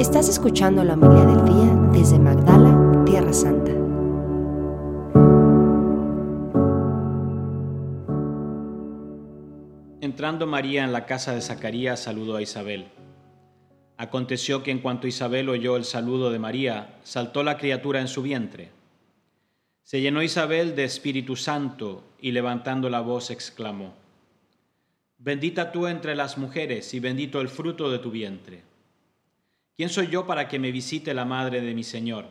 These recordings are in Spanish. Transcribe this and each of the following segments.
Estás escuchando la humildad del día desde Magdala, Tierra Santa. Entrando María en la casa de Zacarías, saludó a Isabel. Aconteció que en cuanto Isabel oyó el saludo de María, saltó la criatura en su vientre. Se llenó Isabel de Espíritu Santo y levantando la voz exclamó, Bendita tú entre las mujeres y bendito el fruto de tu vientre. ¿Quién soy yo para que me visite la madre de mi Señor?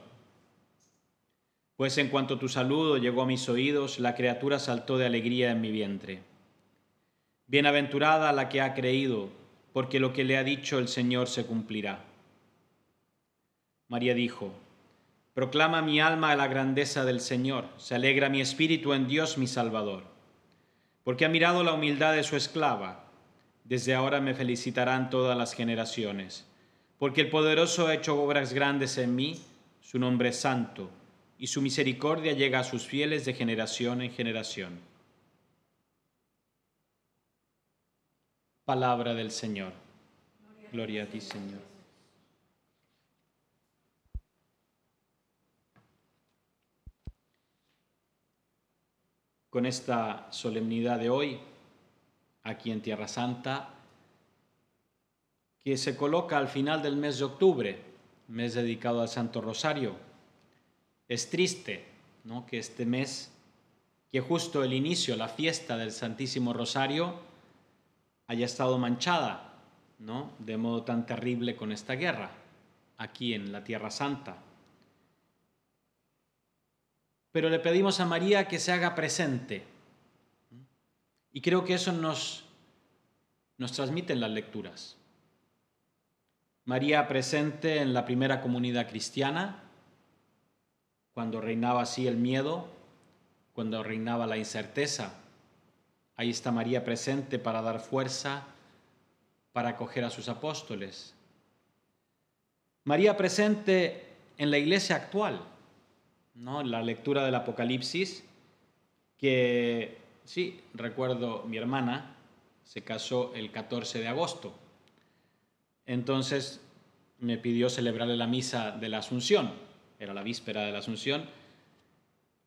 Pues en cuanto tu saludo llegó a mis oídos, la criatura saltó de alegría en mi vientre. Bienaventurada la que ha creído, porque lo que le ha dicho el Señor se cumplirá. María dijo, Proclama mi alma la grandeza del Señor, se alegra mi espíritu en Dios mi Salvador, porque ha mirado la humildad de su esclava. Desde ahora me felicitarán todas las generaciones, porque el poderoso ha hecho obras grandes en mí, su nombre es santo, y su misericordia llega a sus fieles de generación en generación. Palabra del Señor. Gloria a ti, Señor. Con esta solemnidad de hoy, aquí en Tierra Santa, que se coloca al final del mes de octubre, mes dedicado al Santo Rosario. Es triste ¿no? que este mes, que justo el inicio, la fiesta del Santísimo Rosario, haya estado manchada ¿no? de modo tan terrible con esta guerra, aquí en la Tierra Santa. Pero le pedimos a María que se haga presente. Y creo que eso nos, nos transmiten las lecturas. María presente en la primera comunidad cristiana, cuando reinaba así el miedo, cuando reinaba la incerteza. Ahí está María presente para dar fuerza, para acoger a sus apóstoles. María presente en la iglesia actual, ¿no? En la lectura del Apocalipsis, que sí, recuerdo mi hermana se casó el 14 de agosto entonces me pidió celebrarle la misa de la Asunción, era la víspera de la Asunción,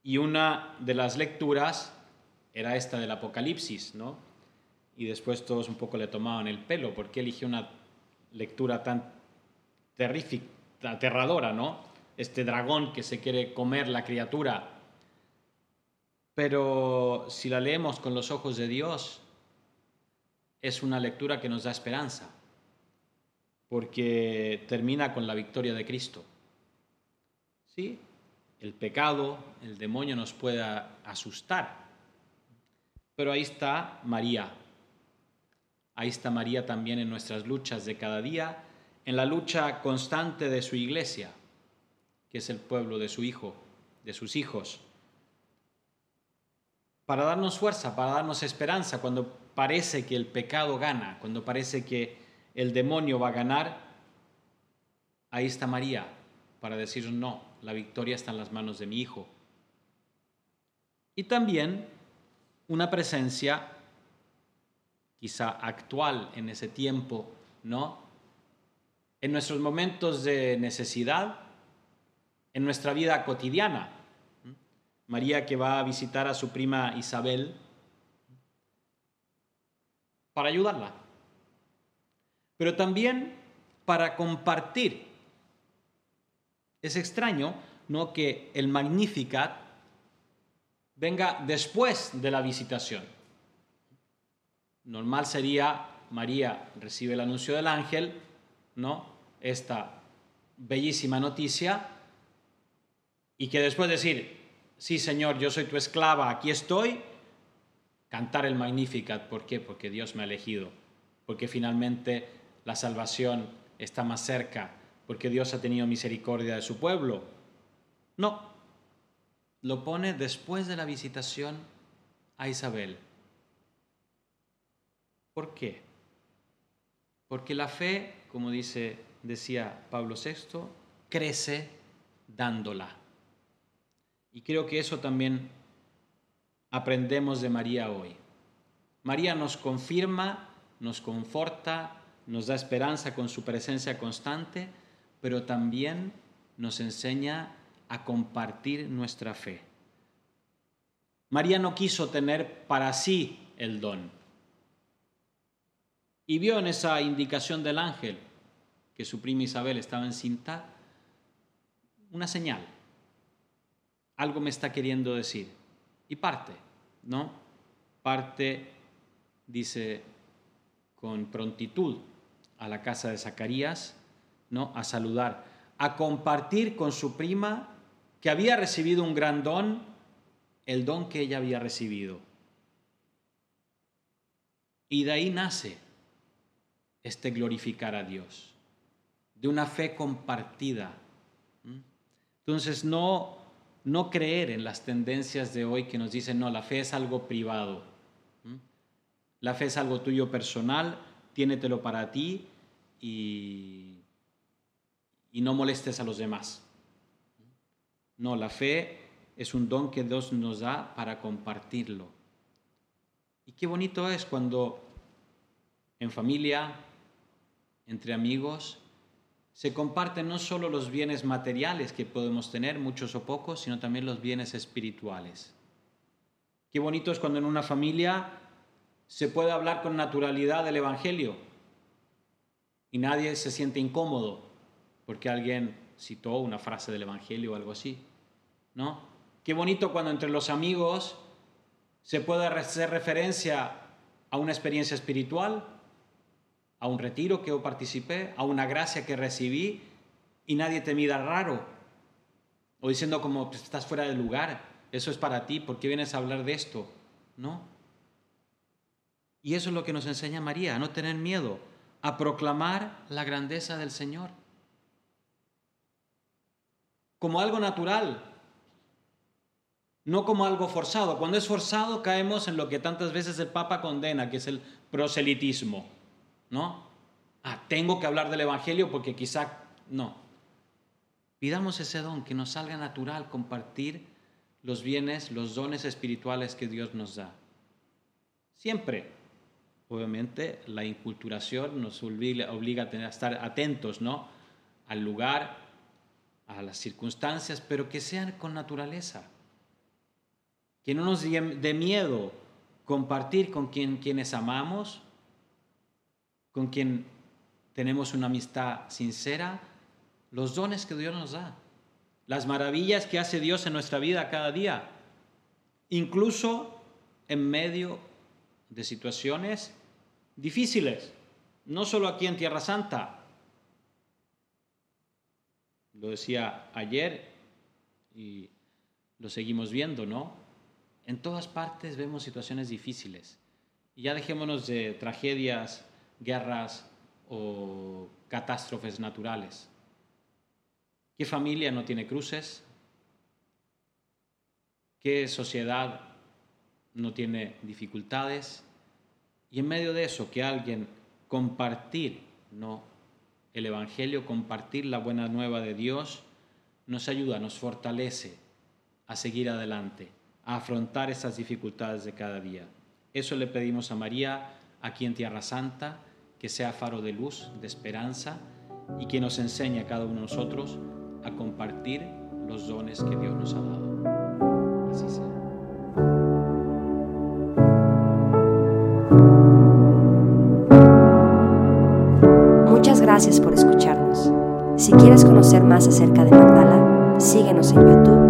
y una de las lecturas era esta del Apocalipsis, ¿no? Y después todos un poco le tomaban el pelo, porque eligió una lectura tan terrífica, aterradora, ¿no? Este dragón que se quiere comer la criatura. Pero si la leemos con los ojos de Dios, es una lectura que nos da esperanza porque termina con la victoria de Cristo. ¿Sí? El pecado, el demonio nos puede asustar, pero ahí está María. Ahí está María también en nuestras luchas de cada día, en la lucha constante de su iglesia, que es el pueblo de su hijo, de sus hijos. Para darnos fuerza, para darnos esperanza cuando parece que el pecado gana, cuando parece que el demonio va a ganar, ahí está María para decir no, la victoria está en las manos de mi hijo. Y también una presencia quizá actual en ese tiempo, ¿no? En nuestros momentos de necesidad, en nuestra vida cotidiana. María que va a visitar a su prima Isabel para ayudarla pero también para compartir. Es extraño, ¿no? Que el Magnificat venga después de la visitación. Normal sería María recibe el anuncio del ángel, ¿no? Esta bellísima noticia y que después decir, sí Señor, yo soy tu esclava, aquí estoy, cantar el Magnificat, ¿por qué? Porque Dios me ha elegido, porque finalmente la salvación está más cerca porque Dios ha tenido misericordia de su pueblo. No, lo pone después de la visitación a Isabel. ¿Por qué? Porque la fe, como dice, decía Pablo VI, crece dándola. Y creo que eso también aprendemos de María hoy. María nos confirma, nos conforta, nos da esperanza con su presencia constante, pero también nos enseña a compartir nuestra fe. María no quiso tener para sí el don. Y vio en esa indicación del ángel que su prima Isabel estaba encinta una señal. Algo me está queriendo decir. Y parte, ¿no? Parte, dice, con prontitud a la casa de Zacarías, ¿no? A saludar, a compartir con su prima que había recibido un gran don, el don que ella había recibido. Y de ahí nace este glorificar a Dios, de una fe compartida. Entonces, no, no creer en las tendencias de hoy que nos dicen, no, la fe es algo privado, la fe es algo tuyo personal, tiénetelo para ti y, y no molestes a los demás. No, la fe es un don que Dios nos da para compartirlo. Y qué bonito es cuando en familia, entre amigos, se comparten no solo los bienes materiales que podemos tener, muchos o pocos, sino también los bienes espirituales. Qué bonito es cuando en una familia se puede hablar con naturalidad del Evangelio y nadie se siente incómodo porque alguien citó una frase del Evangelio o algo así. ¿No? Qué bonito cuando entre los amigos se puede hacer referencia a una experiencia espiritual a un retiro que yo participé, a una gracia que recibí y nadie te mira raro o diciendo como pues, estás fuera de lugar, eso es para ti, ¿por qué vienes a hablar de esto? No. Y eso es lo que nos enseña María, a no tener miedo, a proclamar la grandeza del Señor. Como algo natural, no como algo forzado. Cuando es forzado caemos en lo que tantas veces el Papa condena, que es el proselitismo. ¿no? Ah, tengo que hablar del Evangelio porque quizá no. Pidamos ese don, que nos salga natural compartir los bienes, los dones espirituales que Dios nos da. Siempre, obviamente, la inculturación nos obliga, a, tener, a estar atentos, ¿no? Al lugar, a las circunstancias, pero que sean con naturaleza. Que no nos dé miedo compartir con quien, quienes amamos, con quien tenemos una amistad sincera, los dones que Dios nos da, las maravillas que hace Dios en nuestra vida cada día, incluso en medio de situaciones difíciles, no solo aquí en Tierra Santa. Lo decía ayer y lo seguimos viendo, ¿no? En todas partes vemos situaciones difíciles. Y ya dejémonos de tragedias guerras o catástrofes naturales. ¿Qué familia no tiene cruces? ¿Qué sociedad no tiene dificultades? Y en medio de eso, que alguien compartir ¿no? el Evangelio, compartir la buena nueva de Dios, nos ayuda, nos fortalece a seguir adelante, a afrontar esas dificultades de cada día. Eso le pedimos a María aquí en Tierra Santa que sea faro de luz, de esperanza y que nos enseñe a cada uno de nosotros a compartir los dones que Dios nos ha dado. Así sea. Si quieres conocer más acerca de Magdala, síguenos en YouTube.